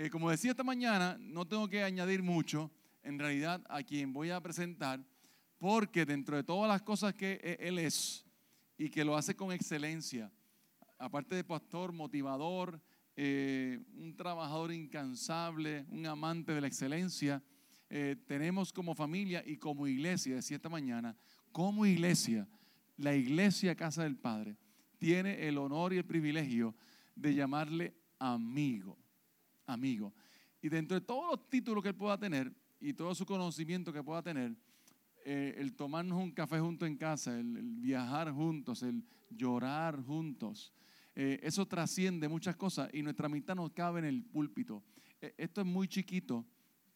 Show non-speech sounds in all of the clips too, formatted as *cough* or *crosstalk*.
Eh, como decía esta mañana, no tengo que añadir mucho en realidad a quien voy a presentar, porque dentro de todas las cosas que e, él es y que lo hace con excelencia, aparte de pastor, motivador, eh, un trabajador incansable, un amante de la excelencia, eh, tenemos como familia y como iglesia, decía esta mañana, como iglesia, la iglesia Casa del Padre tiene el honor y el privilegio de llamarle amigo, amigo. Y dentro de todos los títulos que él pueda tener y todo su conocimiento que pueda tener, eh, el tomarnos un café junto en casa, el, viajar juntos, el llorar juntos, eh, eso trasciende muchas cosas y nuestra amistad no cabe en el púlpito. Eh, esto es muy chiquito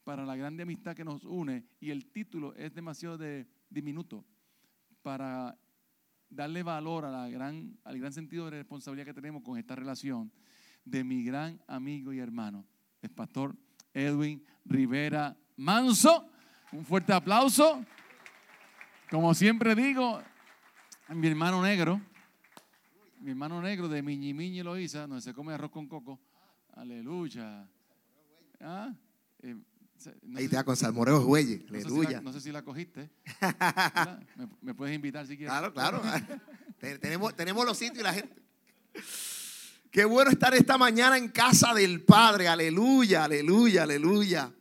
para la grande amistad que nos une y el título es demasiado de, diminuto para darle valor a la gran, al gran sentido de responsabilidad que tenemos con esta relación de mi gran amigo y hermano, el pastor Edwin Rivera Manso. Un fuerte aplauso. Como siempre digo, mi hermano negro, mi hermano negro de Miñi Miñi Loiza, donde se come arroz con coco. Aleluya. ¿Ah? Eh, Ahí te da con salmoreo huelle. Aleluya. No sé, si la, cogiste. *laughs* me, puedes invitar si quieres. Claro, claro. *laughs* tenemos, tenemos los sitios y la gente. Qué bueno estar esta mañana en casa del Padre. Aleluya, aleluya, aleluya.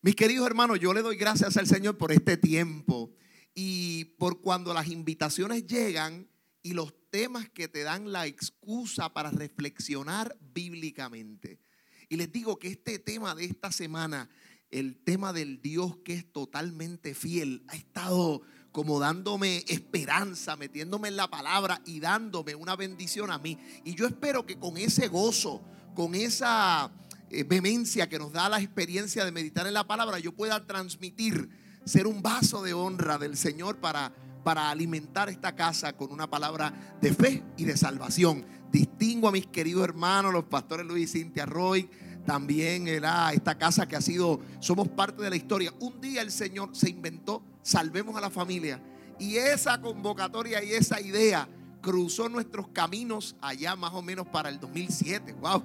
Mis queridos hermanos, yo le doy gracias al Señor por este tiempo y por cuando las invitaciones llegan y los temas que te dan la excusa para reflexionar bíblicamente. Y les digo que este tema de esta semana el tema del Dios que es totalmente fiel ha estado como dándome esperanza, metiéndome en la palabra y dándome una bendición a mí. Y yo espero que con ese gozo, con esa eh, vehemencia que nos da la experiencia de meditar en la palabra, yo pueda transmitir, ser un vaso de honra del Señor para, para alimentar esta casa con una palabra de fe y de salvación. Distingo a mis queridos hermanos, los pastores Luis y Cintia Roy, también era esta casa que ha sido, somos parte de la historia. Un día el Señor se inventó, salvemos a la familia. Y esa convocatoria y esa idea cruzó nuestros caminos allá más o menos para el 2007. ¡Wow!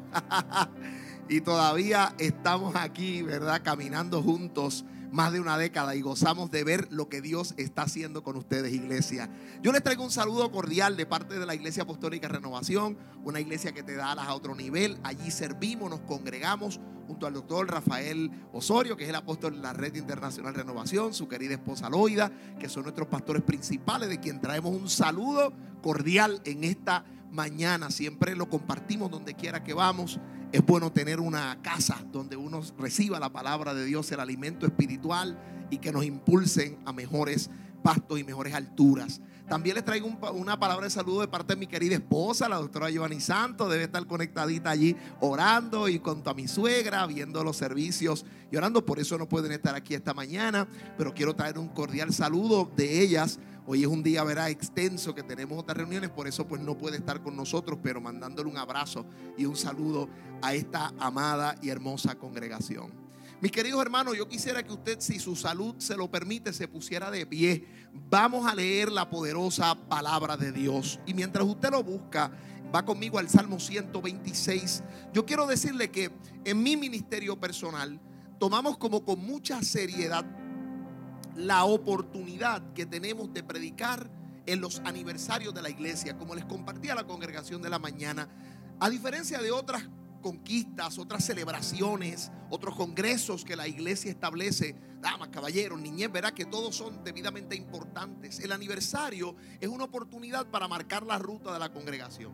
*laughs* y todavía estamos aquí, ¿verdad? Caminando juntos más de una década y gozamos de ver lo que Dios está haciendo con ustedes, iglesia. Yo les traigo un saludo cordial de parte de la Iglesia Apostólica Renovación, una iglesia que te da alas a otro nivel. Allí servimos, nos congregamos junto al doctor Rafael Osorio, que es el apóstol de la Red Internacional Renovación, su querida esposa Loida, que son nuestros pastores principales, de quien traemos un saludo cordial en esta mañana. Siempre lo compartimos donde quiera que vamos. Es bueno tener una casa donde uno reciba la palabra de Dios, el alimento espiritual y que nos impulsen a mejores pastos y mejores alturas. También les traigo una palabra de saludo de parte de mi querida esposa, la doctora Giovanni Santos. Debe estar conectadita allí orando y con a mi suegra, viendo los servicios y orando. Por eso no pueden estar aquí esta mañana, pero quiero traer un cordial saludo de ellas Hoy es un día, verá, extenso que tenemos otras reuniones, por eso pues no puede estar con nosotros, pero mandándole un abrazo y un saludo a esta amada y hermosa congregación. Mis queridos hermanos, yo quisiera que usted, si su salud se lo permite, se pusiera de pie. Vamos a leer la poderosa palabra de Dios. Y mientras usted lo busca, va conmigo al Salmo 126. Yo quiero decirle que en mi ministerio personal tomamos como con mucha seriedad la oportunidad que tenemos de predicar en los aniversarios de la iglesia, como les compartía la congregación de la mañana, a diferencia de otras conquistas, otras celebraciones, otros congresos que la iglesia establece, damas, caballeros, niñez, verá que todos son debidamente importantes. El aniversario es una oportunidad para marcar la ruta de la congregación.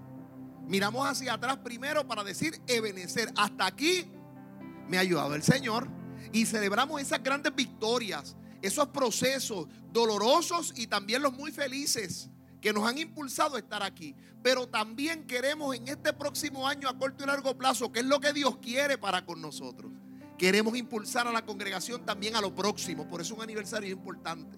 Miramos hacia atrás primero para decir, Ebenecer, hasta aquí me ha ayudado el Señor. Y celebramos esas grandes victorias, esos procesos dolorosos y también los muy felices que nos han impulsado a estar aquí. Pero también queremos en este próximo año a corto y largo plazo, que es lo que Dios quiere para con nosotros. Queremos impulsar a la congregación también a lo próximo. Por eso un aniversario es importante.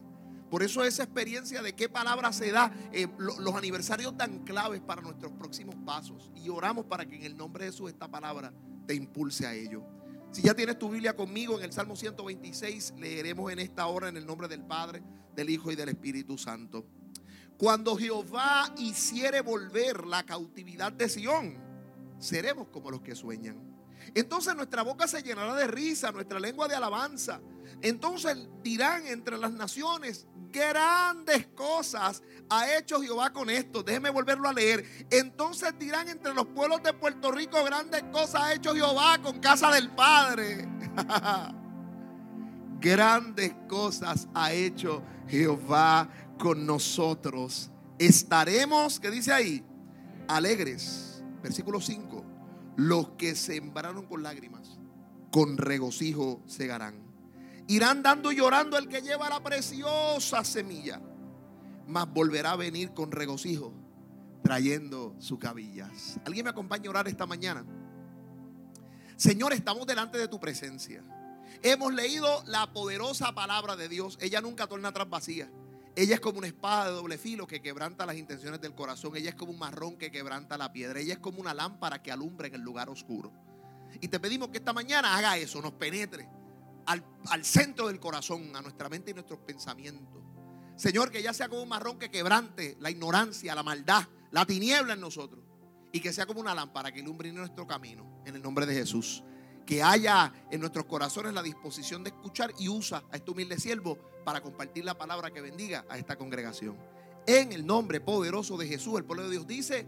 Por eso esa experiencia de qué palabra se da, eh, los aniversarios tan claves para nuestros próximos pasos. Y oramos para que en el nombre de Jesús esta palabra te impulse a ello. Si ya tienes tu Biblia conmigo en el Salmo 126, leeremos en esta hora en el nombre del Padre, del Hijo y del Espíritu Santo. Cuando Jehová hiciere volver la cautividad de Sión, seremos como los que sueñan. Entonces nuestra boca se llenará de risa, nuestra lengua de alabanza. Entonces dirán entre las naciones, grandes cosas ha hecho Jehová con esto. Déjeme volverlo a leer. Entonces dirán entre los pueblos de Puerto Rico, grandes cosas ha hecho Jehová con casa del Padre. *laughs* grandes cosas ha hecho Jehová con nosotros. Estaremos, ¿qué dice ahí? Alegres. Versículo 5. Los que sembraron con lágrimas, con regocijo segarán. Irán dando y llorando el que lleva la preciosa semilla, mas volverá a venir con regocijo, trayendo sus cabillas. ¿Alguien me acompaña a orar esta mañana? Señor, estamos delante de tu presencia. Hemos leído la poderosa palabra de Dios. Ella nunca torna atrás vacía. Ella es como una espada de doble filo que quebranta las intenciones del corazón. Ella es como un marrón que quebranta la piedra. Ella es como una lámpara que alumbra en el lugar oscuro. Y te pedimos que esta mañana haga eso, nos penetre al, centro del corazón, a nuestra mente y nuestros pensamientos. Señor, que ya sea como un marrón que quebrante la ignorancia, la maldad, la tiniebla en nosotros. Y que sea como una lámpara que ilumine nuestro camino. En el nombre de Jesús que haya en nuestros corazones la disposición de escuchar y usa a este humilde siervo para compartir la palabra que bendiga a esta congregación. En el nombre poderoso de Jesús, el pueblo de Dios dice,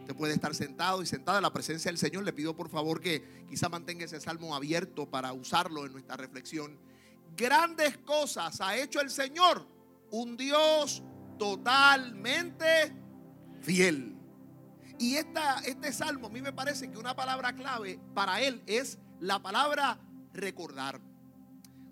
usted puede estar sentado y sentada en la presencia del Señor. Le pido por favor que quizá mantenga ese salmo abierto para usarlo en nuestra reflexión. Grandes cosas ha hecho el Señor, un Dios totalmente fiel. Y esta, este salmo, a mí me parece que una palabra clave para él es la palabra recordar.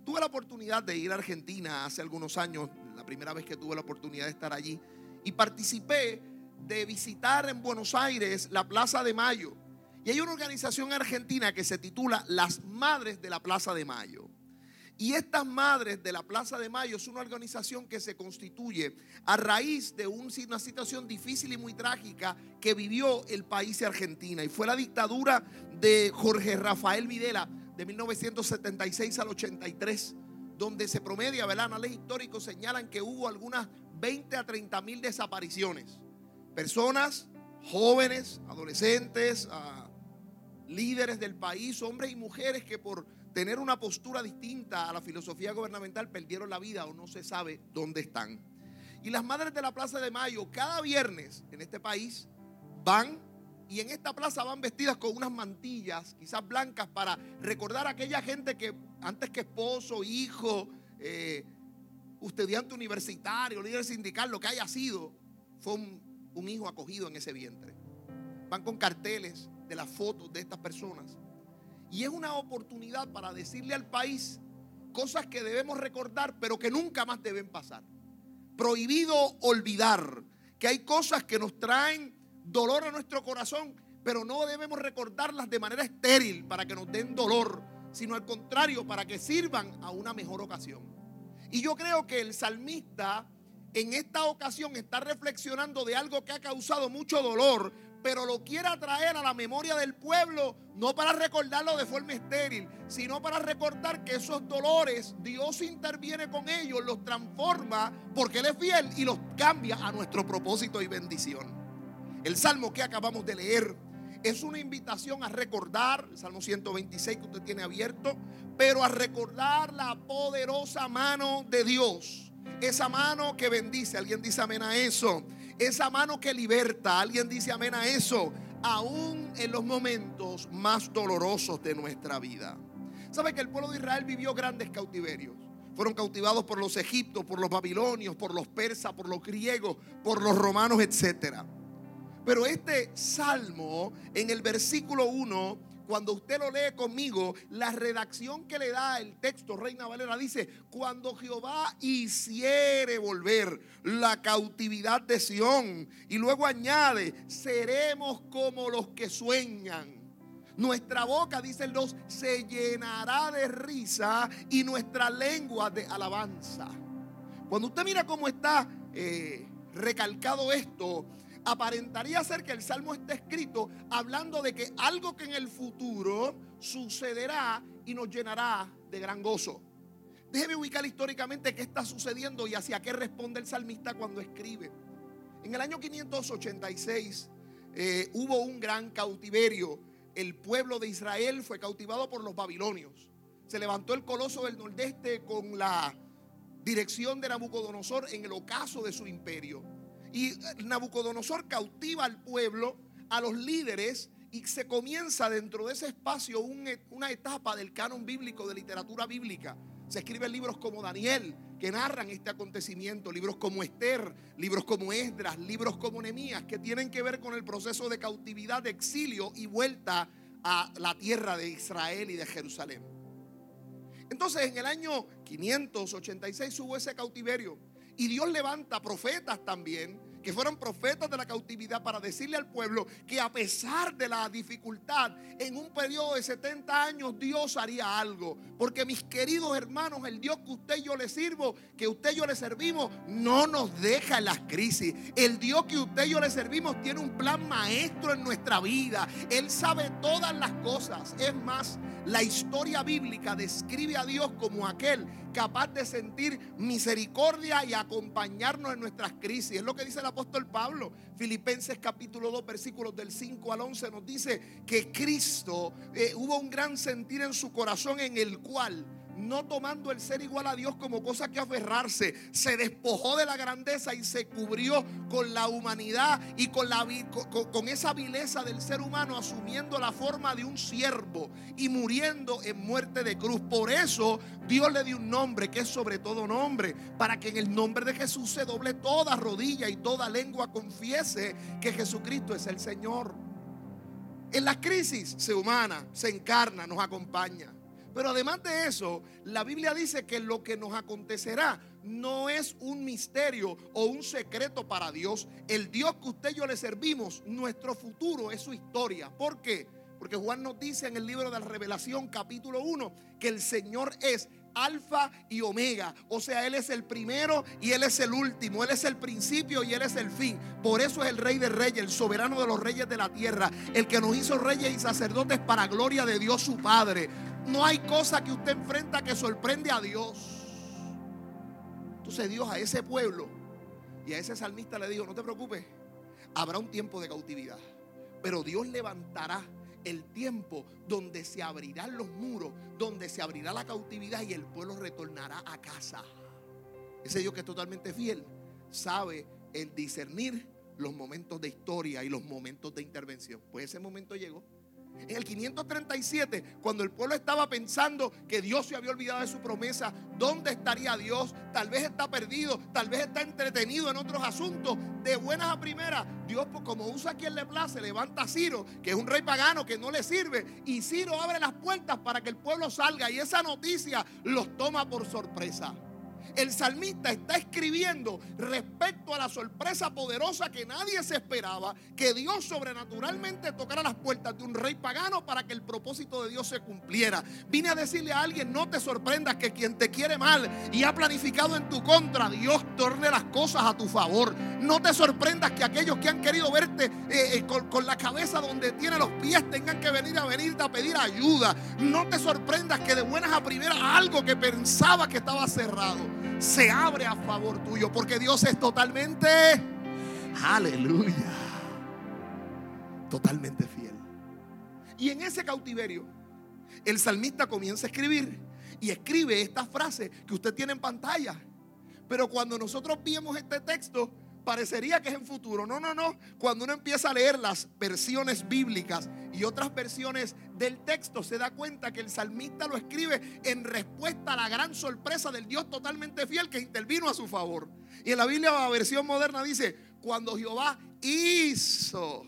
Tuve la oportunidad de ir a Argentina hace algunos años, la primera vez que tuve la oportunidad de estar allí, y participé de visitar en Buenos Aires la Plaza de Mayo. Y hay una organización argentina que se titula Las Madres de la Plaza de Mayo. Y estas madres de la Plaza de Mayo es una organización que se constituye a raíz de una situación difícil y muy trágica que vivió el país de Argentina. Y fue la dictadura de Jorge Rafael Videla de 1976 al 83, donde se promedia, ¿verdad? Anales históricos señalan que hubo algunas 20 a 30 mil desapariciones. Personas, jóvenes, adolescentes, ah, líderes del país, hombres y mujeres que por tener una postura distinta a la filosofía gubernamental perdieron la vida o no se sabe dónde están. Y las madres de la Plaza de Mayo cada viernes en este país van y en esta plaza van vestidas con unas mantillas, quizás blancas, para recordar a aquella gente que antes que esposo, hijo, eh, estudiante universitario, líder sindical, lo que haya sido, fue un, un hijo acogido en ese vientre. Van con carteles de las fotos de estas personas y es una oportunidad para decirle al país cosas que debemos recordar, pero que nunca más deben pasar. Prohibido olvidar que hay cosas que nos traen dolor a nuestro corazón, pero no debemos recordarlas de manera estéril para que nos den dolor, sino al contrario, para que sirvan a una mejor ocasión. Y yo creo que el salmista en esta ocasión está reflexionando de algo que ha causado mucho dolor, pero lo quiere traer a la memoria del pueblo, no para recordarlo de forma estéril, sino para recordar que esos dolores Dios interviene con ellos, los transforma porque Él es fiel y los cambia a nuestro propósito y bendición. El salmo que acabamos de leer es una invitación a recordar, el Salmo 126 que usted tiene abierto, pero a recordar la poderosa mano de Dios. Esa mano que bendice, alguien dice amén a eso esa mano que liberta, alguien dice amén a eso, aún en los momentos más dolorosos de nuestra vida. ¿Sabe que el pueblo de Israel vivió grandes cautiverios? Fueron cautivados por los egipcios, por los babilonios, por los persas, por los griegos, por los romanos, etc. Pero este salmo, en el versículo 1, cuando usted lo lee conmigo, la redacción que le da el texto, Reina Valera, dice, cuando Jehová hiciere volver la cautividad de Sión. Y luego añade, seremos como los que sueñan. Nuestra boca, dice el 2, se llenará de risa y nuestra lengua de alabanza. Cuando usted mira cómo está eh, recalcado esto, aparentaría ser que el salmo está escrito hablando de que algo que en el futuro sucederá y nos llenará de gran gozo. Déjeme ubicar históricamente qué está sucediendo y hacia qué responde el salmista cuando escribe. En el año 586 eh, hubo un gran cautiverio el pueblo de Israel fue cautivado por los babilonios. Se levantó el coloso del nordeste con la dirección de Nabucodonosor en el ocaso de su imperio. Y Nabucodonosor cautiva al pueblo, a los líderes, y se comienza dentro de ese espacio una etapa del canon bíblico, de literatura bíblica. Se escriben libros como Daniel, que narran este acontecimiento, libros como Esther, libros como Esdras, libros como Nehemías, que tienen que ver con el proceso de cautividad, de exilio y vuelta a la tierra de Israel y de Jerusalén. Entonces, en el año 586 hubo ese cautiverio y Dios levanta profetas también que fueron profetas de la cautividad para decirle al pueblo que a pesar de la dificultad, en un periodo de 70 años Dios haría algo. Porque mis queridos hermanos, el Dios que usted y yo le sirvo, que usted y yo le servimos, no nos deja en las crisis. El Dios que usted y yo le servimos tiene un plan maestro en nuestra vida. Él sabe todas las cosas. Es más, la historia bíblica describe a Dios como aquel capaz de sentir misericordia y acompañarnos en nuestras crisis. Es lo que dice el apóstol Pablo. Filipenses capítulo 2, versículos del 5 al 11 nos dice que Cristo eh, hubo un gran sentir en su corazón en el cual no tomando el ser igual a Dios como cosa que aferrarse, se despojó de la grandeza y se cubrió con la humanidad y con, la, esa vileza del ser humano, asumiendo la forma de un siervo y muriendo en muerte de cruz. Por eso Dios le dio un nombre que es sobre todo nombre, para que en el nombre de Jesús se doble toda rodilla y toda lengua confiese que Jesucristo es el Señor. En la crisis se humana, se encarna, nos acompaña. Pero además de eso, la Biblia dice que lo que nos acontecerá no es un misterio o un secreto para Dios. El Dios que usted y yo le servimos, nuestro futuro es su historia. ¿Por qué? Porque Juan nos dice en el libro de la Revelación capítulo 1 que el Señor es alfa y omega. O sea, Él es el primero y Él es el último. Él es el principio y Él es el fin. Por eso es el rey de reyes, el soberano de los reyes de la tierra. El que nos hizo reyes y sacerdotes para gloria de Dios su Padre. No hay cosa que usted enfrenta que sorprende a Dios. Entonces Dios a ese pueblo y a ese salmista le dijo, no te preocupes, habrá un tiempo de cautividad, pero Dios levantará el tiempo donde se abrirán los muros, donde se abrirá la cautividad y el pueblo retornará a casa. Ese Dios que es totalmente fiel sabe el discernir los momentos de historia y los momentos de intervención. Pues ese momento llegó. En el 537, cuando el pueblo estaba pensando que Dios se había olvidado de su promesa, ¿dónde estaría Dios? Tal vez está perdido, tal vez está entretenido en otros asuntos. De buenas a primeras, Dios, pues, como usa a quien le place, levanta a Ciro, que es un rey pagano que no le sirve, y Ciro abre las puertas para que el pueblo salga, y esa noticia los toma por sorpresa el salmista está escribiendo respecto a la sorpresa poderosa que nadie se esperaba, que Dios sobrenaturalmente tocara las puertas de un rey pagano para que el propósito de Dios se cumpliera. Vine a decirle a alguien, no te sorprendas que quien te quiere mal y ha planificado en tu contra, Dios torne las cosas a tu favor. No te sorprendas que aquellos que han querido verte eh, eh, con, con la cabeza donde tiene los pies tengan que venir a venirte a pedir ayuda. No te sorprendas que de buenas a primeras algo que pensaba que estaba cerrado se abre a favor tuyo, porque Dios es totalmente, aleluya, totalmente fiel. Y en ese cautiverio, el salmista comienza a escribir y escribe esta frase que usted tiene en pantalla. Pero cuando nosotros vimos este texto, parecería que es en futuro. No, no, no. Cuando uno empieza a leer las versiones bíblicas y otras versiones del texto, se da cuenta que el salmista lo escribe en respuesta a la gran sorpresa del Dios totalmente fiel que intervino a su favor. Y en la Biblia, la versión moderna dice, cuando Jehová hizo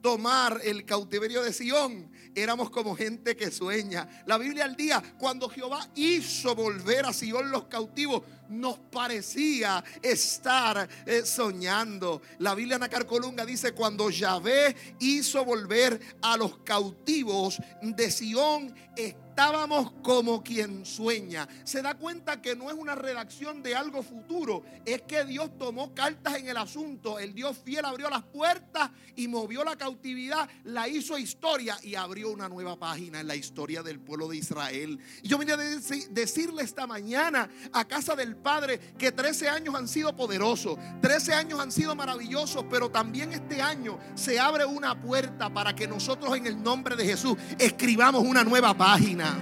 tomar el cautiverio de Sión, éramos como gente que sueña. La Biblia al día, cuando Jehová hizo volver a Sión los cautivos, nos parecía estar eh, soñando. La Biblia Nacarcolunga dice, cuando Yahvé hizo volver a los cautivos de Sión, estábamos como quien sueña. Se da cuenta que no es una redacción de algo futuro, es que Dios tomó cartas en el asunto. El Dios fiel abrió las puertas y movió la cautividad, la hizo historia y abrió una nueva página en la historia del pueblo de Israel. Yo vine a decirle esta mañana a casa del Padre que 13 años han sido poderosos, 13 años han sido maravillosos, pero también este año se abre una puerta para que nosotros en el nombre de Jesús escribamos una nueva página.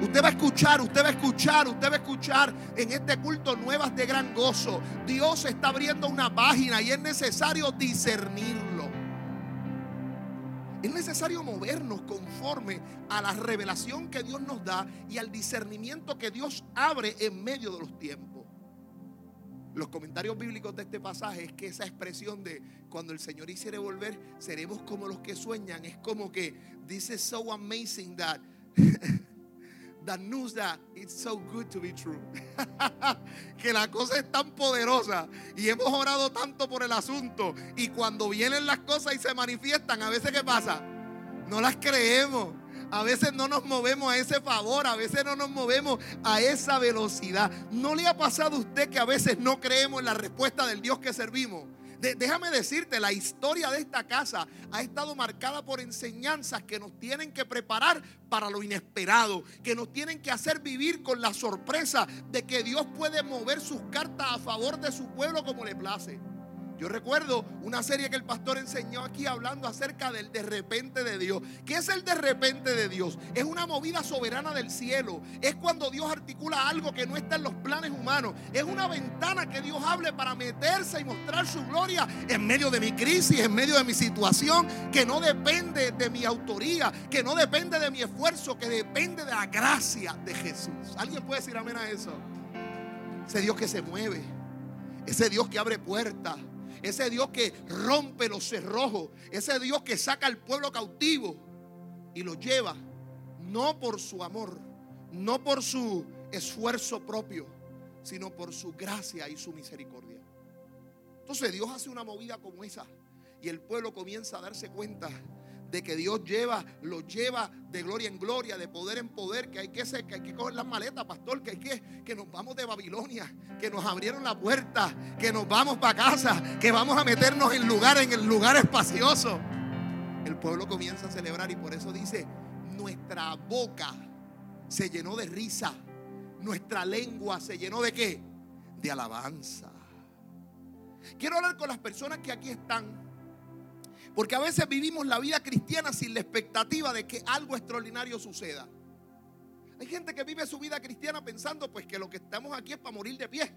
Usted va a escuchar, usted va a escuchar, usted va a escuchar en este culto nuevas de gran gozo. Dios está abriendo una página y es necesario discernirlo. Es necesario movernos conforme a la revelación que Dios nos da y al discernimiento que Dios abre en medio de los tiempos. Los comentarios bíblicos de este pasaje es que esa expresión de cuando el Señor hiciere volver, seremos como los que sueñan. Es como que dice so amazing that *laughs* that news that it's so good to be true. *laughs* que la cosa es tan poderosa y hemos orado tanto por el asunto y cuando vienen las cosas y se manifiestan, a veces ¿qué pasa? No las creemos. A veces no nos movemos a ese favor, a veces no nos movemos a esa velocidad. ¿No le ha pasado a usted que a veces no creemos en la respuesta del Dios que servimos? déjame decirte, la historia de esta casa ha estado marcada por enseñanzas que nos tienen que preparar para lo inesperado, que nos tienen que hacer vivir con la sorpresa de que Dios puede mover sus cartas a favor de su pueblo como le place. Yo recuerdo una serie que el pastor enseñó aquí hablando acerca del de repente de Dios. ¿Qué es el de repente de Dios? Es una movida soberana del cielo. Es cuando Dios articula algo que no está en los planes humanos. Es una ventana que Dios hable para meterse y mostrar su gloria en medio de mi crisis, en medio de mi situación, que no depende de mi autoría, que no depende de mi esfuerzo, que depende de la gracia de Jesús. ¿Alguien puede decir amén a eso? Ese Dios que se mueve. Ese Dios que abre puertas ese Dios que rompe los cerrojos, ese Dios que saca al pueblo cautivo y lo lleva, no por su amor, no por su esfuerzo propio, sino por su gracia y su misericordia. Entonces Dios hace una movida como esa y el pueblo comienza a darse cuenta de que Dios lleva, lo lleva de gloria en gloria, de poder en poder, que hay que, que hay que coger las maletas, pastor, que hay que, que nos vamos de Babilonia, que nos abrieron la puerta, que nos vamos para casa, que vamos a meternos en lugar, en el lugar espacioso. El pueblo comienza a celebrar y por eso dice, nuestra boca se llenó de risa, nuestra lengua se llenó de qué? De alabanza. Quiero hablar con las personas que aquí están porque a veces vivimos la vida cristiana sin la expectativa de que algo extraordinario suceda. Hay gente que vive su vida cristiana pensando pues que lo que estamos aquí es para morir de pie.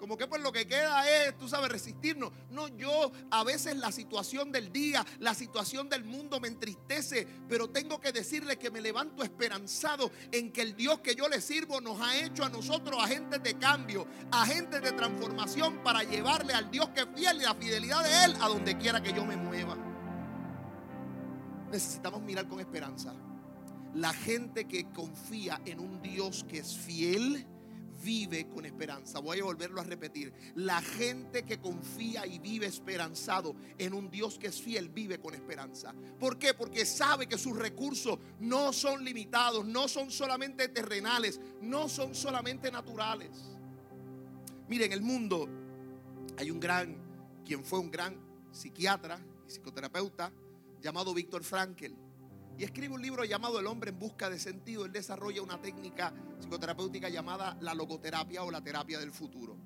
Como que pues lo que queda es, tú sabes, resistirnos. No, yo a veces la situación del día, la situación del mundo me entristece, pero tengo que decirle que me levanto esperanzado en que el Dios que yo le sirvo nos ha hecho a nosotros agentes de cambio, agentes de transformación para llevarle al Dios que es fiel y la fidelidad de Él a donde quiera que yo me mueva necesitamos mirar con esperanza. La gente que confía en un Dios que es fiel, vive con esperanza. Voy a volverlo a repetir. La gente que confía y vive esperanzado en un Dios que es fiel, vive con esperanza. ¿Por qué? Porque sabe que sus recursos no son limitados, no son solamente terrenales, no son solamente naturales. Miren, en el mundo hay un gran, quien fue un gran psiquiatra y psicoterapeuta, llamado Víctor Frankel. Y escribe un libro llamado El hombre en busca de sentido. Él desarrolla una técnica psicoterapéutica llamada la logoterapia o la terapia del futuro.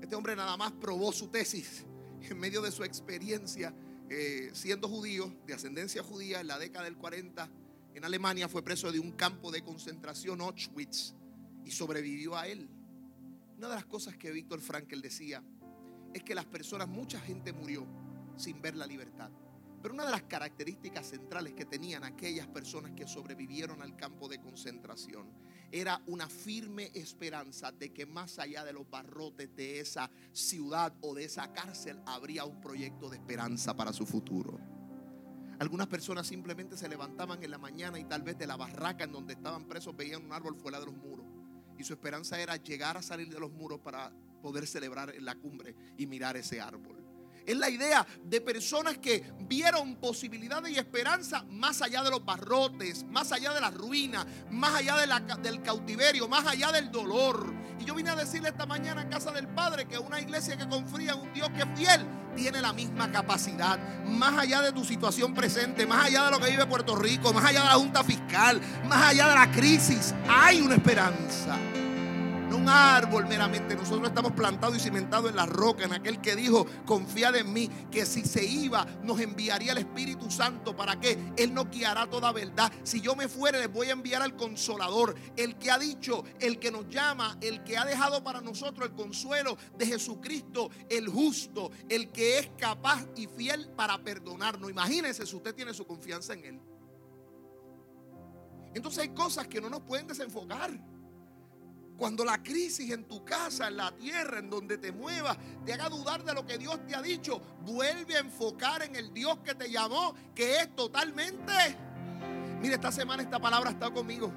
Este hombre nada más probó su tesis en medio de su experiencia eh, siendo judío, de ascendencia judía, en la década del 40. En Alemania fue preso de un campo de concentración Auschwitz y sobrevivió a él. Una de las cosas que Víctor Frankel decía es que las personas, mucha gente murió sin ver la libertad. Pero una de las características centrales que tenían aquellas personas que sobrevivieron al campo de concentración era una firme esperanza de que más allá de los barrotes de esa ciudad o de esa cárcel habría un proyecto de esperanza para su futuro. Algunas personas simplemente se levantaban en la mañana y tal vez de la barraca en donde estaban presos veían un árbol fuera de los muros. Y su esperanza era llegar a salir de los muros para poder celebrar en la cumbre y mirar ese árbol. Es la idea de personas que vieron posibilidades y esperanza más allá de los barrotes, más allá de la ruina, más allá del cautiverio, más allá del dolor. Y yo vine a decirle esta mañana en casa del Padre que una iglesia que confía en un Dios que es fiel tiene la misma capacidad. Más allá de tu situación presente, más allá de lo que vive Puerto Rico, más allá de la Junta Fiscal, más allá de la crisis, hay una esperanza un árbol meramente. Nosotros estamos plantados y cimentados en la roca, en aquel que dijo, confiad en mí, que si se iba, nos enviaría el Espíritu Santo. ¿Para qué? Él nos guiará toda verdad. Si yo me fuere, les voy a enviar al consolador, el que ha dicho, el que nos llama, el que ha dejado para nosotros el consuelo de Jesucristo, el justo, el que es capaz y fiel para perdonarnos. Imagínense si usted tiene su confianza en Él. Entonces hay cosas que no nos pueden desenfocar. Cuando la crisis en tu casa, en la tierra, en donde te muevas, te haga dudar de lo que Dios te ha dicho, vuelve a enfocar en el Dios que te llamó, que es totalmente... Mire, esta semana esta palabra ha estado conmigo.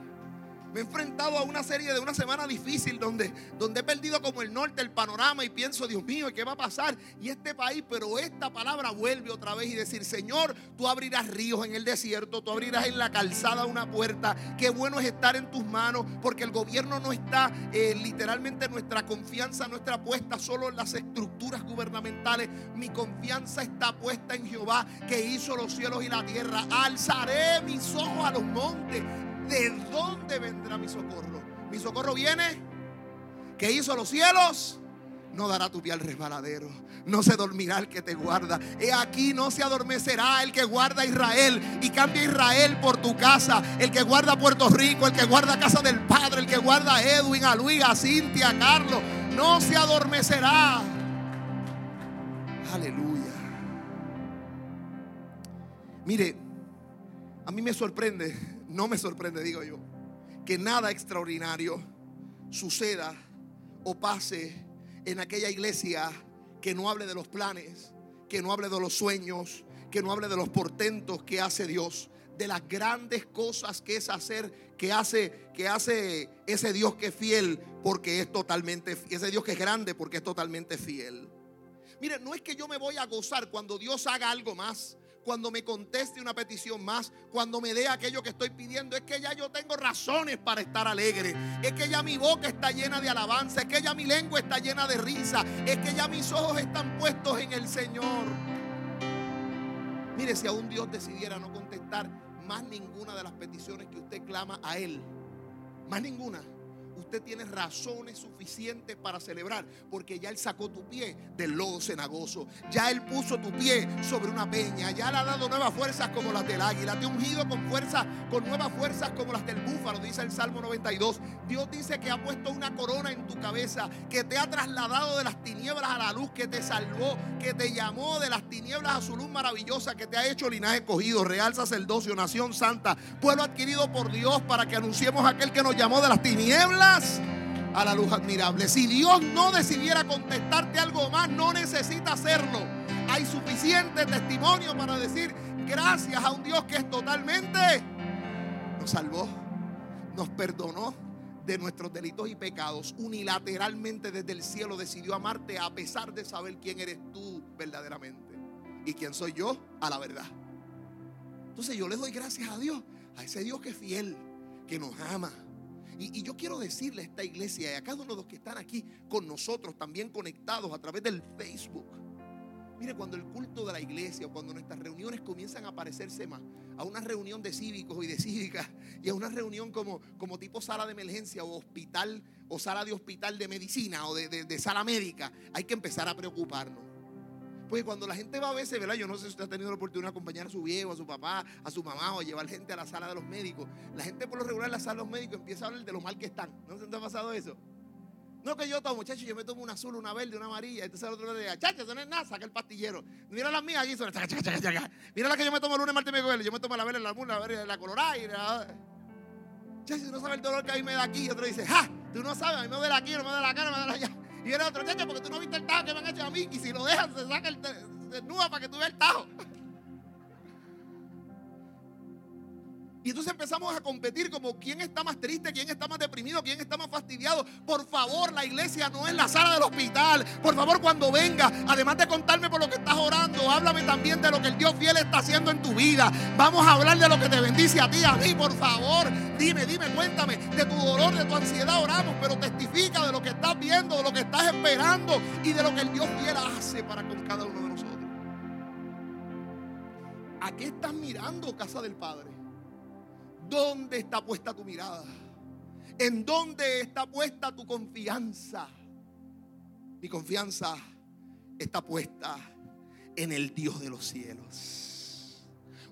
Me he enfrentado a una serie de una semana difícil donde, donde he perdido como el norte, el panorama y pienso, Dios mío, ¿qué va a pasar? Y este país, pero esta palabra vuelve otra vez y decir, Señor, tú abrirás ríos en el desierto, tú abrirás en la calzada una puerta. Qué bueno es estar en tus manos porque el gobierno no está, eh, literalmente nuestra confianza no está puesta solo en las estructuras gubernamentales. Mi confianza está puesta en Jehová que hizo los cielos y la tierra. Alzaré mis ojos a los montes ¿de dónde vendrá mi socorro? Mi socorro viene, que hizo los cielos, no dará tu pie al resbaladero, no se dormirá el que te guarda. He aquí no se adormecerá el que guarda Israel y cambia Israel por tu casa, el que guarda Puerto Rico, el que guarda casa del Padre, el que guarda a Edwin, a Luis, a Cintia, a Carlos, no se adormecerá. Aleluya. Mire, a mí me sorprende no me sorprende, digo yo, que nada extraordinario suceda o pase en aquella iglesia que no hable de los planes, que no hable de los sueños, que no hable de los portentos que hace Dios, de las grandes cosas que es hacer, que hace, que hace ese Dios que es fiel, porque es totalmente, ese Dios que es grande, porque es totalmente fiel. Mire, no es que yo me voy a gozar cuando Dios haga algo más cuando me conteste una petición más, cuando me dé aquello que estoy pidiendo, es que ya yo tengo razones para estar alegre. Es que ya mi boca está llena de alabanza, es que ya mi lengua está llena de risa, es que ya mis ojos están puestos en el Señor. Mire, si aún Dios decidiera no contestar más ninguna de las peticiones que usted clama a Él, más ninguna usted tiene razones suficientes para celebrar, porque ya Él sacó tu pie del lodo cenagoso, ya Él puso tu pie sobre una peña, ya le ha dado nuevas fuerzas como las del águila, te ha ungido con fuerza, con nuevas fuerzas como las del búfalo, dice el Salmo 92. Dios dice que ha puesto una corona en tu cabeza, que te ha trasladado de las tinieblas a la luz, que te salvó, que te llamó de las tinieblas a su luz maravillosa, que te ha hecho linaje escogido, real sacerdocio, nación santa, pueblo adquirido por Dios para que anunciemos a aquel que nos llamó de las tinieblas a la luz admirable. Si Dios no decidiera contestarte algo más, no necesita hacerlo. Hay suficiente testimonio para decir gracias a un Dios que es totalmente nos salvó, nos perdonó de nuestros delitos y pecados. Unilateralmente desde el cielo decidió amarte a pesar de saber quién eres tú verdaderamente y quién soy yo a la verdad. Entonces yo le doy gracias a Dios, a ese Dios que es fiel, que nos ama y, yo quiero decirle a esta iglesia y a cada uno de los que están aquí con nosotros, también conectados a través del Facebook. Mire, cuando el culto de la iglesia cuando nuestras reuniones comienzan a parecerse más a una reunión de cívicos y de cívicas *laughs* y a una reunión como, tipo sala de emergencia o hospital o sala de hospital de medicina o de sala médica, hay que empezar a preocuparnos. Porque cuando la gente va a veces, ¿verdad? Yo no sé si usted ha tenido la oportunidad de acompañar a su viejo, a su papá, a su mamá o llevar gente a la sala de los médicos. La gente por lo regular en la sala de los médicos empieza a hablar de lo mal que están. ¿No se te ha pasado eso? No que yo tomo, muchachos, yo me tomo una azul, una verde, una amarilla. Entonces el otro le dice, chacha, eso no es nada, saca el pastillero. Mira las mías aquí, son Mira la que yo me tomo el lunes, martes, miércoles. Yo me tomo la verde, la azul, la verde, la colorada. Y la... Chacha, tú no sabes el dolor que a mí me da aquí. Y otro dice, ja, tú no sabes, a mí me duele aquí, no me duele la cara, me duele allá. Y el otro, porque tú no viste el tajo que me han hecho a mí. Y si lo dejan, se saca el desnuda para que tú veas el tajo. Y entonces empezamos a competir como quién está más triste, quién está más deprimido, quién está más fastidiado. Por favor, la iglesia no es la sala del hospital. Por favor, cuando venga, además de contarme por lo que estás orando, háblame también de lo que el Dios fiel está haciendo en tu vida. Vamos a hablar de lo que te bendice a ti, a mí, por favor. Dime, dime, cuéntame de tu dolor, de tu ansiedad, oramos, pero testifica de lo que estás viendo, de lo que estás esperando y de lo que el Dios fiel hace para con cada uno de nosotros. ¿A qué estás mirando, casa del Padre? ¿Dónde está puesta tu mirada? ¿En dónde está puesta tu confianza? Mi confianza está puesta en el Dios de los cielos.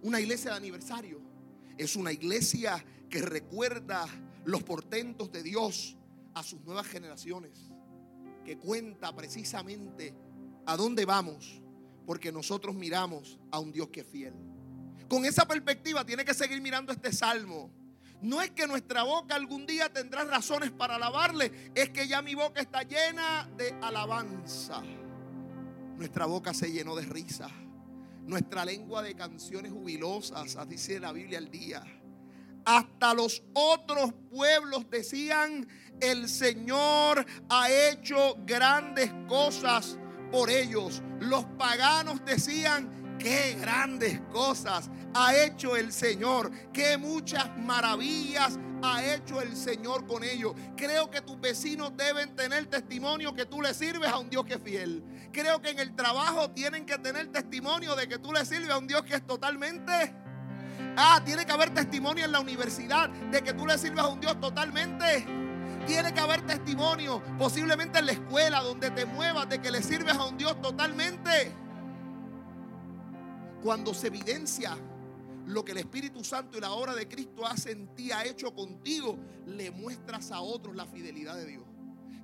Una iglesia de aniversario es una iglesia que recuerda los portentos de Dios a sus nuevas generaciones, que cuenta precisamente a dónde vamos, porque nosotros miramos a un Dios que es fiel. Con esa perspectiva tiene que seguir mirando este salmo. No es que nuestra boca algún día tendrá razones para alabarle, es que ya mi boca está llena de alabanza. Nuestra boca se llenó de risa. Nuestra lengua de canciones jubilosas, dice la Biblia al día. Hasta los otros pueblos decían, el Señor ha hecho grandes cosas por ellos. Los paganos decían, qué grandes cosas ha hecho el Señor, qué muchas maravillas ha hecho el Señor con ellos. Creo que tus vecinos deben tener testimonio que tú le sirves a un Dios que es fiel. Creo que en el trabajo tienen que tener testimonio de que tú le sirves a un Dios que es totalmente... Ah, tiene que haber testimonio en la universidad de que tú le sirves a un Dios totalmente tiene que haber testimonio, posiblemente en la escuela, donde te muevas, de que le sirves a un Dios totalmente cuando se evidencia lo que el Espíritu Santo y la obra de Cristo hace en ti, ha hecho contigo, le muestras a otros la fidelidad de Dios.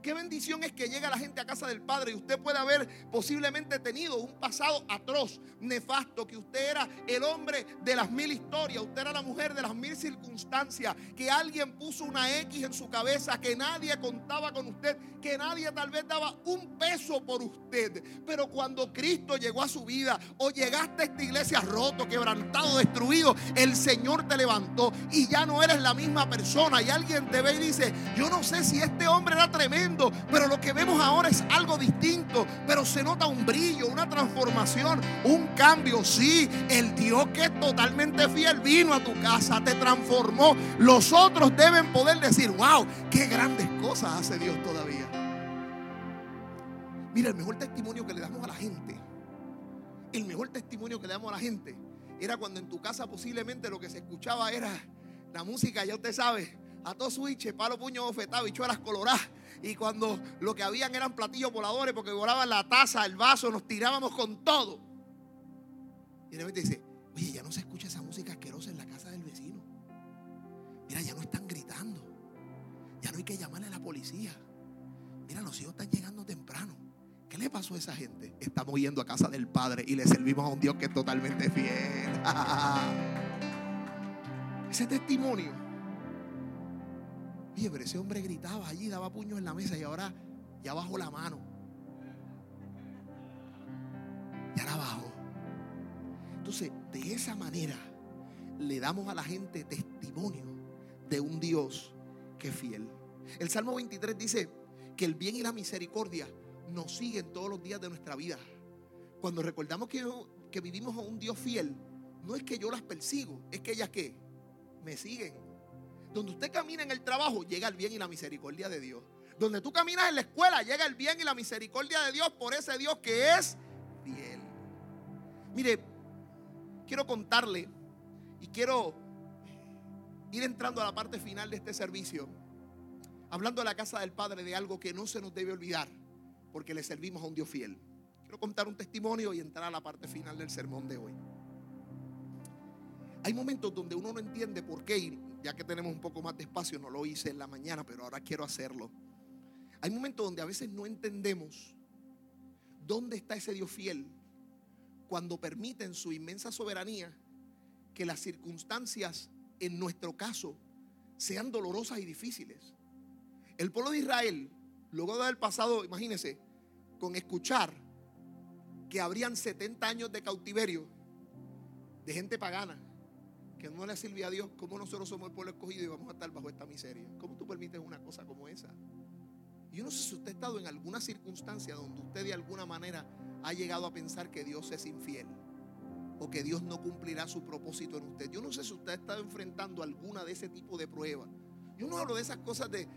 Qué bendición es que llega la gente a casa del Padre y usted puede haber posiblemente tenido un pasado atroz, nefasto, que usted era el hombre de las mil historias, usted era la mujer de las mil circunstancias, que alguien puso una X en su cabeza, que nadie contaba con usted, que nadie tal vez daba un peso por usted. Pero cuando Cristo llegó a su vida o llegaste a esta iglesia roto, quebrantado, destruido, el Señor te levantó y ya no eres la misma persona. Y alguien te ve y dice, yo no sé si este hombre era tremendo pero lo que vemos ahora es algo distinto, pero se nota un brillo, una transformación, un cambio. Sí, el Dios que es totalmente fiel vino a tu casa, te transformó. Los otros deben poder decir, wow, qué grandes cosas hace Dios todavía. Mira, el mejor testimonio que le damos a la gente, el mejor testimonio que le damos a la gente era cuando en tu casa posiblemente lo que se escuchaba era la música, ya usted sabe, a todo switch, palo, puño, bofetado, bichuelas coloradas. Y cuando lo que habían eran platillos voladores porque volaban la taza, el vaso, nos tirábamos con todo. Y de repente dice, oye, ya no se escucha esa música asquerosa en la casa del vecino. Mira, ya no están gritando. Ya no hay que llamarle a la policía. Mira, los hijos están llegando temprano. ¿Qué le pasó a esa gente? Estamos yendo a casa del Padre y le servimos a un Dios que es totalmente fiel. *laughs* Ese testimonio Oye, pero ese hombre gritaba allí, daba puños en la mesa y ahora ya bajó la mano. Ya la bajó. Entonces, de esa manera le damos a la gente testimonio de un Dios que es fiel. El Salmo 23 dice que el bien y la misericordia nos siguen todos los días de nuestra vida. Cuando recordamos que, que vivimos a un Dios fiel, no es que yo las persigo, es que ellas que me siguen donde usted camina en el trabajo, llega el bien y la misericordia de Dios. Donde tú caminas en la escuela, llega el bien y la misericordia de Dios por ese Dios que es fiel. Mire, quiero contarle y quiero ir entrando a la parte final de este servicio, hablando de la casa del Padre de algo que no se nos debe olvidar, porque le servimos a un Dios fiel. Quiero contar un testimonio y entrar a la parte final del sermón de hoy. Hay momentos donde uno no entiende por qué ya que tenemos un poco más de espacio, no lo hice en la mañana, pero ahora quiero hacerlo. Hay momentos donde a veces no entendemos dónde está ese Dios fiel cuando permite en su inmensa soberanía que las circunstancias, en nuestro caso, sean dolorosas y difíciles. El pueblo de Israel, luego de haber pasado, imagínense, con escuchar que habrían 70 años de cautiverio de gente pagana, que no le sirve a Dios, ¿cómo nosotros somos el pueblo escogido y vamos a estar bajo esta miseria? ¿Cómo tú permites una cosa como esa? Yo no sé si usted ha estado en alguna circunstancia donde usted de alguna manera ha llegado a pensar que Dios es infiel o que Dios no cumplirá su propósito en usted. Yo no sé si usted ha estado enfrentando alguna de ese tipo de pruebas. Yo no hablo de esas cosas de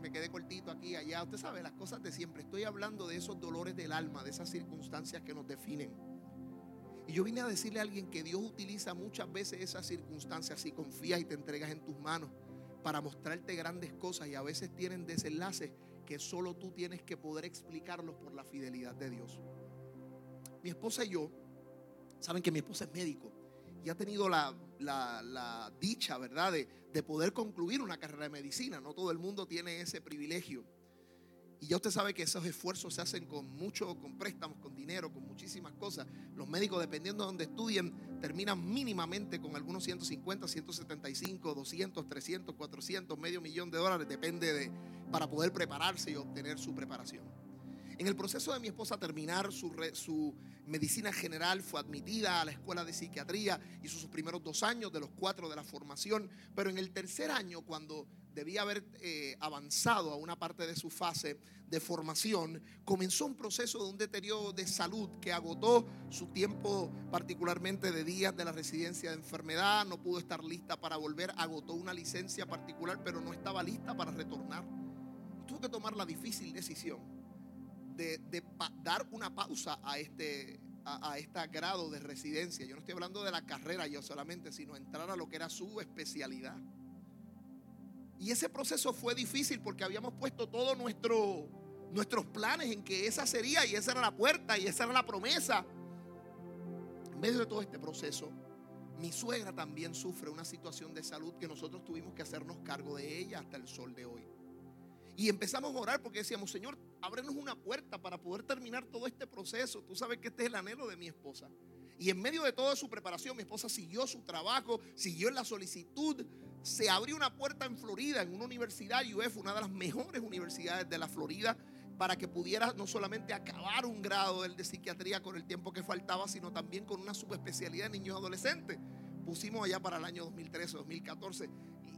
me quedé cortito aquí, allá. Usted sabe, las cosas de siempre. Estoy hablando de esos dolores del alma, de esas circunstancias que nos definen. Y yo vine a decirle a alguien que Dios utiliza muchas veces esas circunstancias si confías y te entregas en tus manos para mostrarte grandes cosas y a veces tienen desenlaces que solo tú tienes que poder explicarlos por la fidelidad de Dios. Mi esposa y yo, saben que mi esposa es médico y ha tenido la, dicha, ¿verdad?, de, de poder concluir una carrera de medicina. No todo el mundo tiene ese privilegio. Y ya usted sabe que esos esfuerzos se hacen con mucho, con préstamos, con dinero, con muchísimas cosas. Los médicos, dependiendo de donde estudien, terminan mínimamente con algunos 150, 175, 200, 300, 400, medio millón de dólares, depende de, para poder prepararse y obtener su preparación. En el proceso de mi esposa terminar su, su medicina general, fue admitida a la escuela de psiquiatría, hizo sus primeros dos años de los cuatro de la formación, pero en el tercer año, cuando debía haber eh, avanzado a una parte de su fase de formación, comenzó un proceso de un deterioro de salud que agotó su tiempo particularmente de días de la residencia de enfermedad, no pudo estar lista para volver, agotó una licencia particular, pero no estaba lista para retornar. Tuvo que tomar la difícil decisión de, dar una pausa a este, a, a este grado de residencia. Yo no estoy hablando de la carrera yo solamente, sino entrar a lo que era su especialidad. Y ese proceso fue difícil porque habíamos puesto todos nuestro, nuestros planes en que esa sería y esa era la puerta y esa era la promesa. En medio de todo este proceso, mi suegra también sufre una situación de salud que nosotros tuvimos que hacernos cargo de ella hasta el sol de hoy. Y empezamos a orar porque decíamos, Señor, ábrenos una puerta para poder terminar todo este proceso. Tú sabes que este es el anhelo de mi esposa. Y en medio de toda su preparación, mi esposa siguió su trabajo, siguió la solicitud se abrió una puerta en Florida, en una universidad, UF, una de las mejores universidades de la Florida, para que pudiera no solamente acabar un grado de psiquiatría con el tiempo que faltaba, sino también con una subespecialidad de niños adolescentes. Pusimos allá para el año 2013, 2014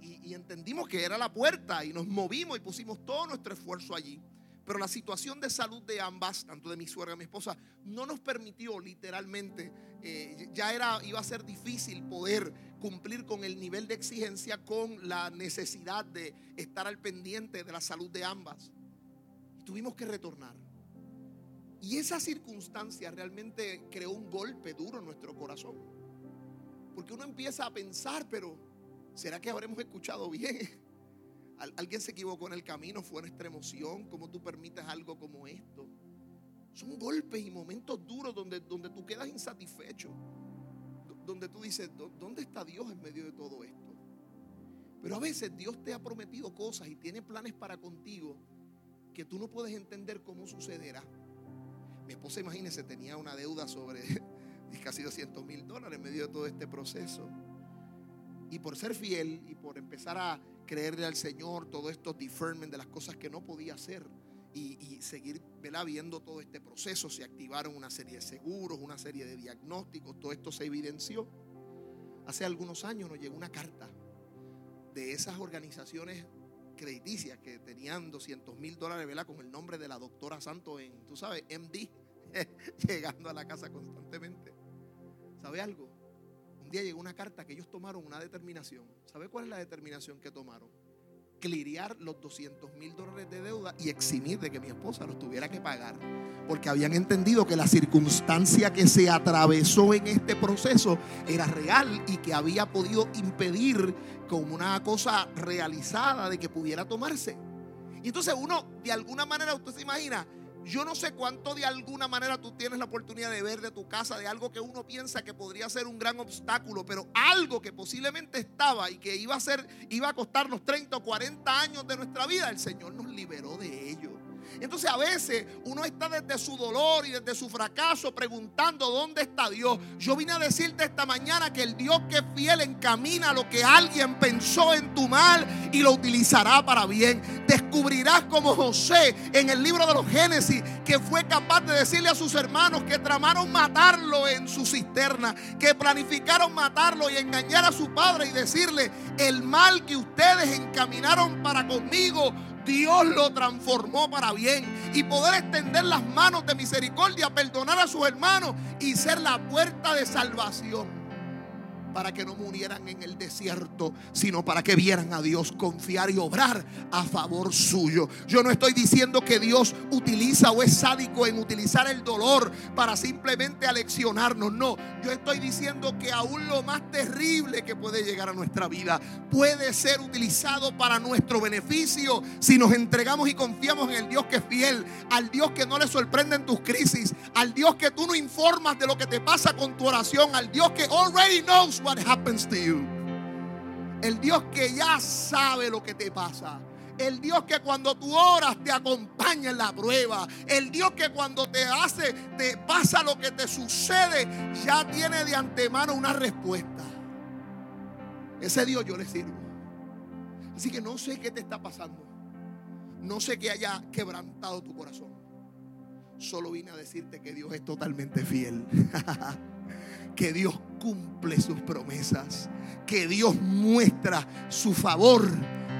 y, y entendimos que era la puerta y nos movimos y pusimos todo nuestro esfuerzo allí. Pero la situación de salud de ambas, tanto de mi suegra y mi esposa, no nos permitió literalmente, eh, ya era, iba a ser difícil poder cumplir con el nivel de exigencia con la necesidad de estar al pendiente de la salud de ambas. tuvimos que retornar. Y esa circunstancia realmente creó un golpe duro en nuestro corazón. Porque uno empieza a pensar, pero ¿será que habremos escuchado bien? Alguien se equivocó en el camino, fue nuestra emoción. ¿Cómo tú permites algo como esto? Son golpes y momentos duros donde, donde tú quedas insatisfecho. Donde tú dices, ¿dónde está Dios en medio de todo esto? Pero a veces Dios te ha prometido cosas y tiene planes para contigo que tú no puedes entender cómo sucederá. Mi esposa, imagínese, tenía una deuda sobre *laughs* casi 200 mil dólares en medio de todo este proceso. Y por ser fiel y por empezar a creerle al Señor, todo esto deferment de las cosas que no podía hacer y, seguir viendo todo este proceso, se activaron una serie de seguros, una serie de diagnósticos, todo esto se evidenció. Hace algunos años nos llegó una carta de esas organizaciones crediticias que tenían 200 mil dólares ¿verdad? con el nombre de la doctora Santo en, tú sabes, MD, *laughs* llegando a la casa constantemente. ¿Sabe algo? Día llegó una carta que ellos tomaron una determinación. ¿Sabe cuál es la determinación que tomaron? Cliriar los 200 mil dólares de deuda y eximir de que mi esposa los tuviera que pagar. Porque habían entendido que la circunstancia que se atravesó en este proceso era real y que había podido impedir como una cosa realizada de que pudiera tomarse. Y entonces uno, de alguna manera, usted se imagina, yo no sé cuánto de alguna manera tú tienes la oportunidad de ver de tu casa, de algo que uno piensa que podría ser un gran obstáculo, pero algo que posiblemente estaba y que iba a ser, iba a costarnos 30 o 40 años de nuestra vida, el Señor nos liberó de ello. Entonces a veces uno está desde su dolor y desde su fracaso preguntando dónde está Dios. Yo vine a decirte esta mañana que el Dios que es fiel encamina lo que alguien pensó en tu mal y lo utilizará para bien descubrirás como José en el libro de los Génesis, que fue capaz de decirle a sus hermanos que tramaron matarlo en su cisterna, que planificaron matarlo y engañar a su padre y decirle, el mal que ustedes encaminaron para conmigo, Dios lo transformó para bien. Y poder extender las manos de misericordia, perdonar a sus hermanos y ser la puerta de salvación para que no murieran en el desierto, sino para que vieran a Dios confiar y obrar a favor suyo. Yo no estoy diciendo que Dios utiliza o es sádico en utilizar el dolor para simplemente aleccionarnos, no. Yo estoy diciendo que aún lo más terrible que puede llegar a nuestra vida puede ser utilizado para nuestro beneficio si nos entregamos y confiamos en el Dios que es fiel, al Dios que no le sorprende en tus crisis, al Dios que tú no informas de lo que te pasa con tu oración, al Dios que already knows what happens to you. El Dios que ya sabe lo que te pasa. El Dios que cuando tú oras te acompaña en la prueba. El Dios que cuando te hace, te pasa lo que te sucede, ya tiene de antemano una respuesta. Ese Dios yo le sirvo. Así que no sé qué te está pasando. No sé qué haya quebrantado tu corazón. Solo vine a decirte que Dios es totalmente fiel. *laughs* que Dios cumple sus promesas, que Dios muestra su favor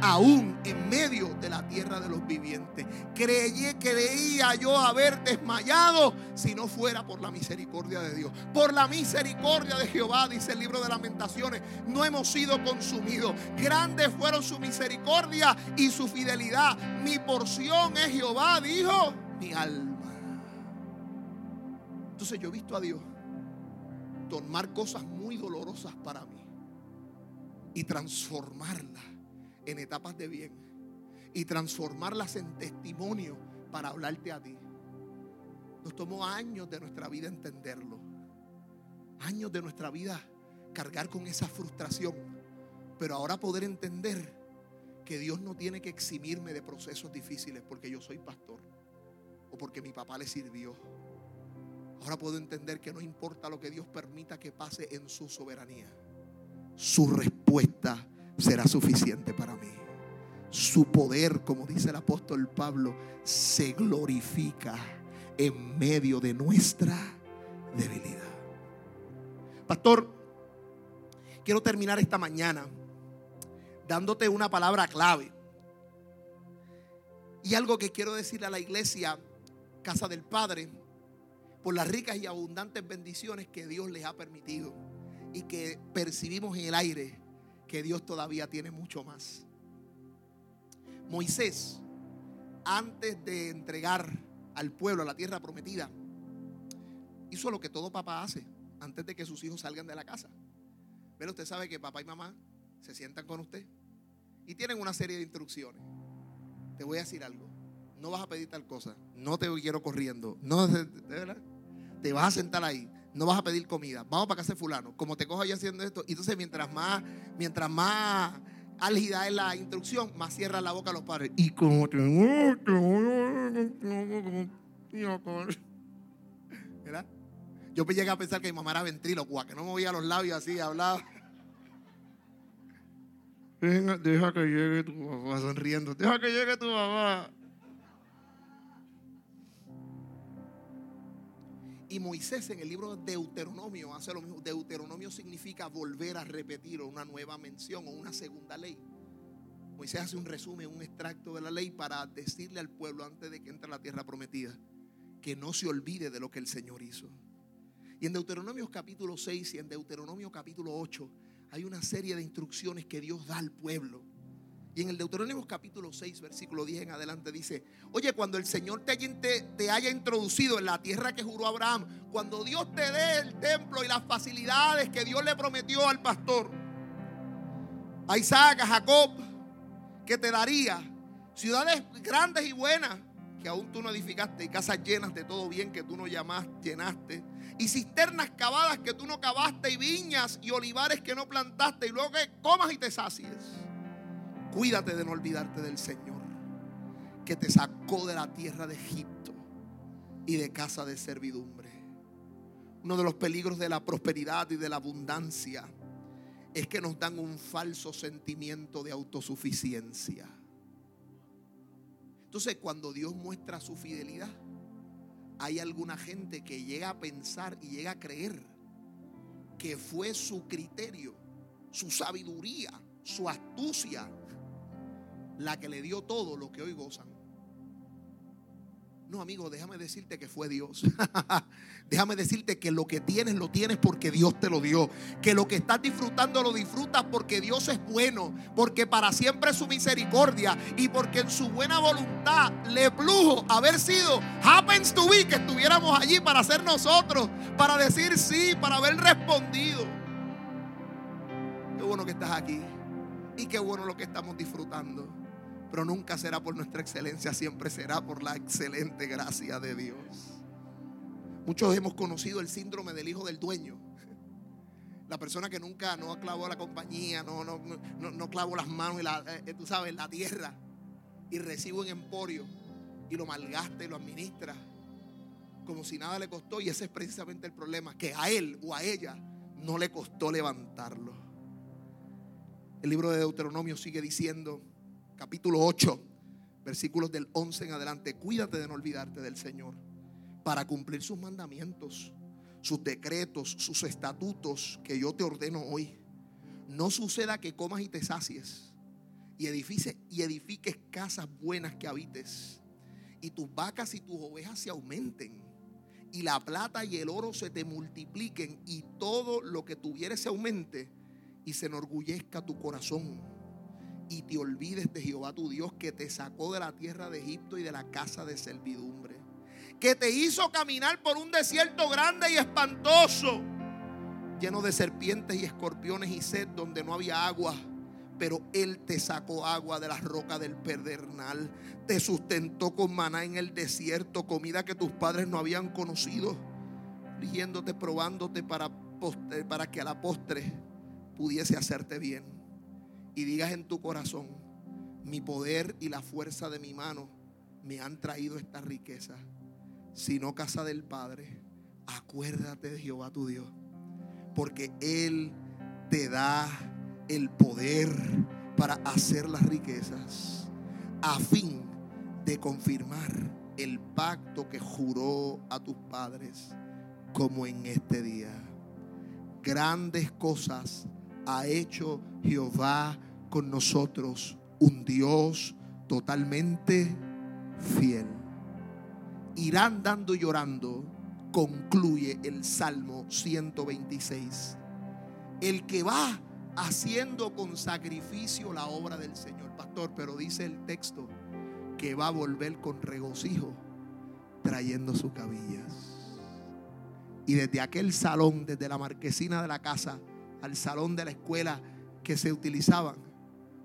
aún en medio de la tierra de los vivientes. Creí, creía yo haber desmayado si no fuera por la misericordia de Dios. Por la misericordia de Jehová, dice el libro de lamentaciones, no hemos sido consumidos. Grandes fueron su misericordia y su fidelidad. Mi porción es Jehová, dijo mi alma. Entonces yo he visto a Dios tomar cosas muy dolorosas para mí y transformarlas en etapas de bien y transformarlas en testimonio para hablarte a ti. Nos tomó años de nuestra vida entenderlo. Años de nuestra vida cargar con esa frustración. Pero ahora poder entender que Dios no tiene que eximirme de procesos difíciles porque yo soy pastor o porque mi papá le sirvió Ahora puedo entender que no importa lo que Dios permita que pase en su soberanía. Su respuesta será suficiente para mí. Su poder, como dice el apóstol Pablo, se glorifica en medio de nuestra debilidad. Pastor, quiero terminar esta mañana dándote una palabra clave. Y algo que quiero decirle a la iglesia, Casa del Padre, por las ricas y abundantes bendiciones que Dios les ha permitido y que percibimos en el aire que Dios todavía tiene mucho más. Moisés, antes de entregar al pueblo a la tierra prometida, hizo lo que todo papá hace antes de que sus hijos salgan de la casa. Pero usted sabe que papá y mamá se sientan con usted y tienen una serie de instrucciones. Te voy a decir algo. No vas a pedir tal cosa. No te quiero corriendo. No, te vas a sentar ahí, no vas a pedir comida, vamos para casa de fulano, como te cojo ahí haciendo esto, entonces mientras más, mientras más álgida es la instrucción, más cierra la boca a los padres. Y como te ¿verdad? Yo llegué a pensar que mi mamá era ventrílocua, que no movía los labios así, hablaba. Deja que llegue tu mamá sonriendo. Deja que llegue tu mamá. Y Moisés en el libro de Deuteronomio hace lo mismo. Deuteronomio significa volver a repetir una nueva mención o una segunda ley. Moisés hace un resumen, un extracto de la ley para decirle al pueblo antes de que entre a la tierra prometida que no se olvide de lo que el Señor hizo. Y en Deuteronomio capítulo 6 y en Deuteronomio capítulo 8 hay una serie de instrucciones que Dios da al pueblo y en el Deuteronomio capítulo 6, versículo 10 en adelante dice, oye, cuando el Señor te, haya introducido en la tierra que juró Abraham, cuando Dios te dé el templo y las facilidades que Dios le prometió al pastor, a Isaac, a Jacob, que te daría ciudades grandes y buenas que aún tú no edificaste y casas llenas de todo bien que tú no llamaste, llenaste y cisternas cavadas que tú no cavaste y viñas y olivares que no plantaste y luego que comas y te sacies. Cuídate de no olvidarte del Señor, que te sacó de la tierra de Egipto y de casa de servidumbre. Uno de los peligros de la prosperidad y de la abundancia es que nos dan un falso sentimiento de autosuficiencia. Entonces, cuando Dios muestra su fidelidad, hay alguna gente que llega a pensar y llega a creer que fue su criterio, su sabiduría, su astucia, la que le dio todo lo que hoy gozan. No, amigo, déjame decirte que fue Dios. *laughs* déjame decirte que lo que tienes lo tienes porque Dios te lo dio. Que lo que estás disfrutando lo disfrutas porque Dios es bueno. Porque para siempre es su misericordia. Y porque en su buena voluntad le plujo haber sido, happens to be, que estuviéramos allí para ser nosotros. Para decir sí, para haber respondido. Qué bueno que estás aquí. Y qué bueno lo que estamos disfrutando pero nunca será por nuestra excelencia, siempre será por la excelente gracia de Dios. Muchos hemos conocido el síndrome del hijo del dueño. La persona que nunca no clavó la compañía, no, no, no, no las manos en la, eh, tú sabes, la tierra y recibe un emporio y lo malgasta y lo administra como si nada le costó. Y ese es precisamente el problema, que a él o a ella no le costó levantarlo. El libro de Deuteronomio sigue diciendo, capítulo 8, versículos del 11 en adelante. Cuídate de no olvidarte del Señor para cumplir sus mandamientos, sus decretos, sus estatutos que yo te ordeno hoy. No suceda que comas y te sacies y edifiques, y edifiques casas buenas que habites y tus vacas y tus ovejas se aumenten y la plata y el oro se te multipliquen y todo lo que tuvieres se aumente y se enorgullezca tu corazón y te olvides de Jehová tu Dios que te sacó de la tierra de Egipto y de la casa de servidumbre. Que te hizo caminar por un desierto grande y espantoso, lleno de serpientes y escorpiones y sed donde no había agua. Pero Él te sacó agua de las rocas del pedernal. Te sustentó con maná en el desierto, comida que tus padres no habían conocido. Rigiéndote, probándote para, para que a la postre pudiese hacerte bien y digas en tu corazón, mi poder y la fuerza de mi mano me han traído esta riqueza, sino casa del Padre, acuérdate de Jehová tu Dios, porque Él te da el poder para hacer las riquezas, a fin de confirmar el pacto que juró a tus padres, como en este día. Grandes cosas ha hecho Jehová con nosotros, un Dios totalmente fiel. Irán dando y llorando, concluye el Salmo 126. El que va haciendo con sacrificio la obra del Señor, pastor, pero dice el texto que va a volver con regocijo trayendo sus cabillas. Y desde aquel salón, desde la marquesina de la casa, al salón de la escuela que se utilizaban.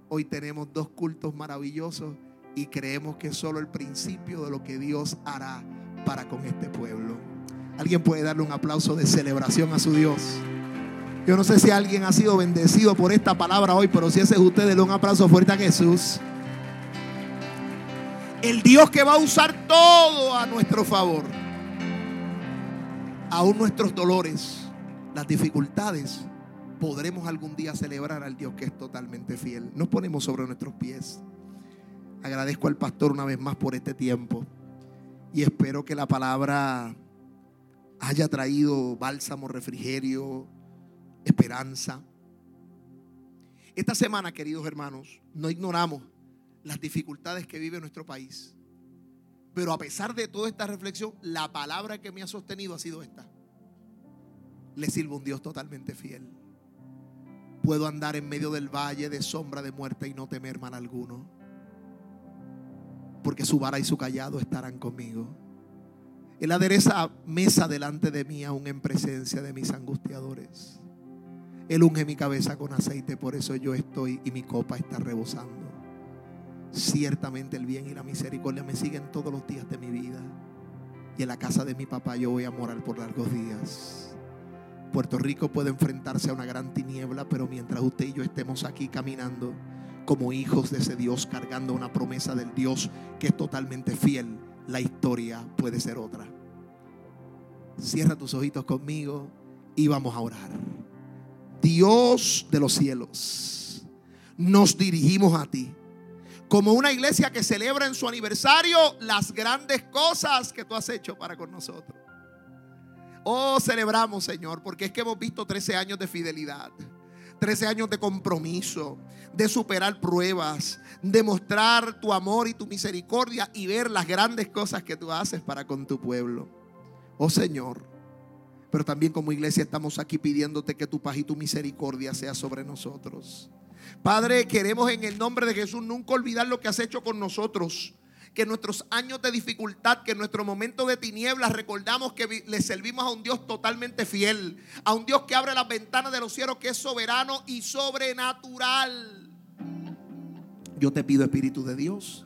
Hoy tenemos dos cultos maravillosos y creemos que es solo el principio de lo que Dios hará para con este pueblo. Alguien puede darle un aplauso de celebración a su Dios. Yo no sé si alguien ha sido bendecido por esta palabra hoy, pero si ese es usted, denle un aplauso fuerte a Jesús. El Dios que va a usar todo a nuestro favor. Aún nuestros dolores, las dificultades, podremos algún día celebrar al Dios que es totalmente fiel. Nos ponemos sobre nuestros pies. Agradezco al pastor una vez más por este tiempo y espero que la palabra haya traído bálsamo, refrigerio, esperanza. Esta semana, queridos hermanos, no ignoramos las dificultades que vive nuestro país. Pero a pesar de toda esta reflexión, la palabra que me ha sostenido ha sido esta. Le sirvo un Dios totalmente fiel. Puedo andar en medio del valle de sombra de muerte y no temer mal alguno. Porque su vara y su callado estarán conmigo. Él adereza mesa delante de mí aún en presencia de mis angustiadores. Él unge mi cabeza con aceite, por eso yo estoy y mi copa está rebosando. Ciertamente el bien y la misericordia me siguen todos los días de mi vida. Y en la casa de mi papá yo voy a morar por largos días. Puerto Rico puede enfrentarse a una gran tiniebla, pero mientras usted y yo estemos aquí caminando como hijos de ese Dios, cargando una promesa del Dios que es totalmente fiel, la historia puede ser otra. Cierra tus ojitos conmigo y vamos a orar. Dios de los cielos, nos dirigimos a ti como una iglesia que celebra en su aniversario las grandes cosas que tú has hecho para con nosotros. Oh, celebramos, Señor, porque es que hemos visto 13 años de fidelidad, 13 años de compromiso, de superar pruebas, de mostrar tu amor y tu misericordia y ver las grandes cosas que tú haces para con tu pueblo. Oh, Señor, pero también como iglesia estamos aquí pidiéndote que tu paz y tu misericordia sea sobre nosotros. Padre, queremos en el nombre de Jesús nunca olvidar lo que has hecho con nosotros. Que en nuestros años de dificultad, que en nuestro momento de tinieblas, recordamos que le servimos a un Dios totalmente fiel, a un Dios que abre las ventanas de los cielos, que es soberano y sobrenatural. Yo te pido, Espíritu de Dios,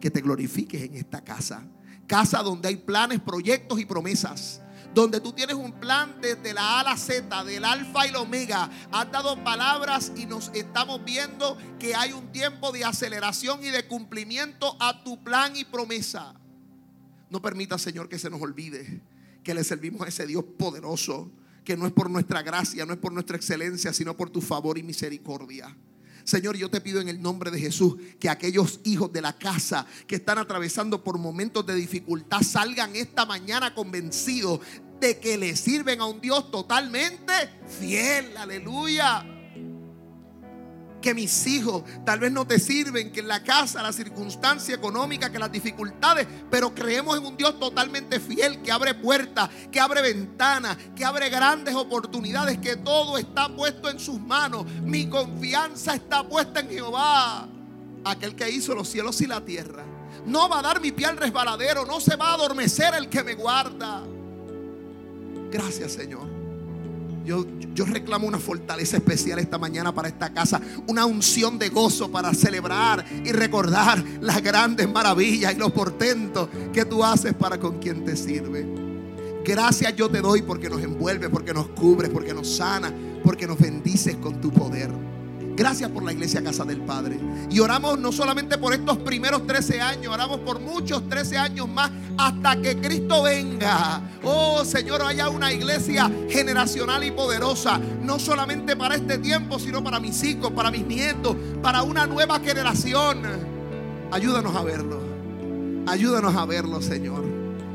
que te glorifiques en esta casa. Casa donde hay planes, proyectos y promesas donde tú tienes un plan desde la A a la Z, del alfa y el omega. Has dado palabras y nos estamos viendo que hay un tiempo de aceleración y de cumplimiento a tu plan y promesa. No permita, Señor, que se nos olvide que le servimos a ese Dios poderoso, que no es por nuestra gracia, no es por nuestra excelencia, sino por tu favor y misericordia. Señor, yo te pido en el nombre de Jesús que aquellos hijos de la casa que están atravesando por momentos de dificultad salgan esta mañana convencidos de que le sirven a un Dios totalmente fiel. Aleluya que mis hijos tal vez no te sirven, que en la casa, la circunstancia económica, que las dificultades, pero creemos en un Dios totalmente fiel, que abre puertas, que abre ventanas, que abre grandes oportunidades, que todo está puesto en sus manos. Mi confianza está puesta en Jehová, aquel que hizo los cielos y la tierra. No va a dar mi pie al resbaladero, no se va a adormecer el que me guarda. Gracias Señor. Yo, reclamo una fortaleza especial esta mañana para esta casa, una unción de gozo para celebrar y recordar las grandes maravillas y los portentos que tú haces para con quien te sirve. Gracias yo te doy porque nos envuelve, porque nos cubre, porque nos sana, porque nos bendices con tu poder. Gracias por la iglesia Casa del Padre. Y oramos no solamente por estos primeros 13 años, oramos por muchos 13 años más hasta que Cristo venga. Oh Señor, haya una iglesia generacional y poderosa, no solamente para este tiempo, sino para mis hijos, para mis nietos, para una nueva generación. Ayúdanos a verlo. Ayúdanos a verlo, Señor.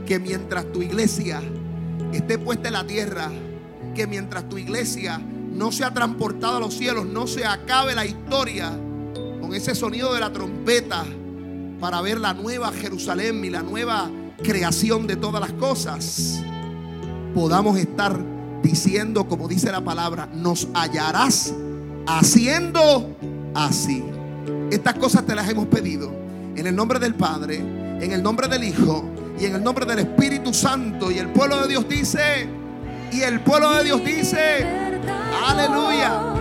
Que mientras tu iglesia esté puesta en la tierra, que mientras tu iglesia no se ha transportado a los cielos, no se acabe la historia con ese sonido de la trompeta para ver la nueva Jerusalén y la nueva creación de todas las cosas, podamos estar diciendo, como dice la palabra, nos hallarás haciendo así. Estas cosas te las hemos pedido en el nombre del Padre, en el nombre del Hijo y en el nombre del Espíritu Santo. Y el pueblo de Dios dice, y el pueblo de Dios dice, aleluya.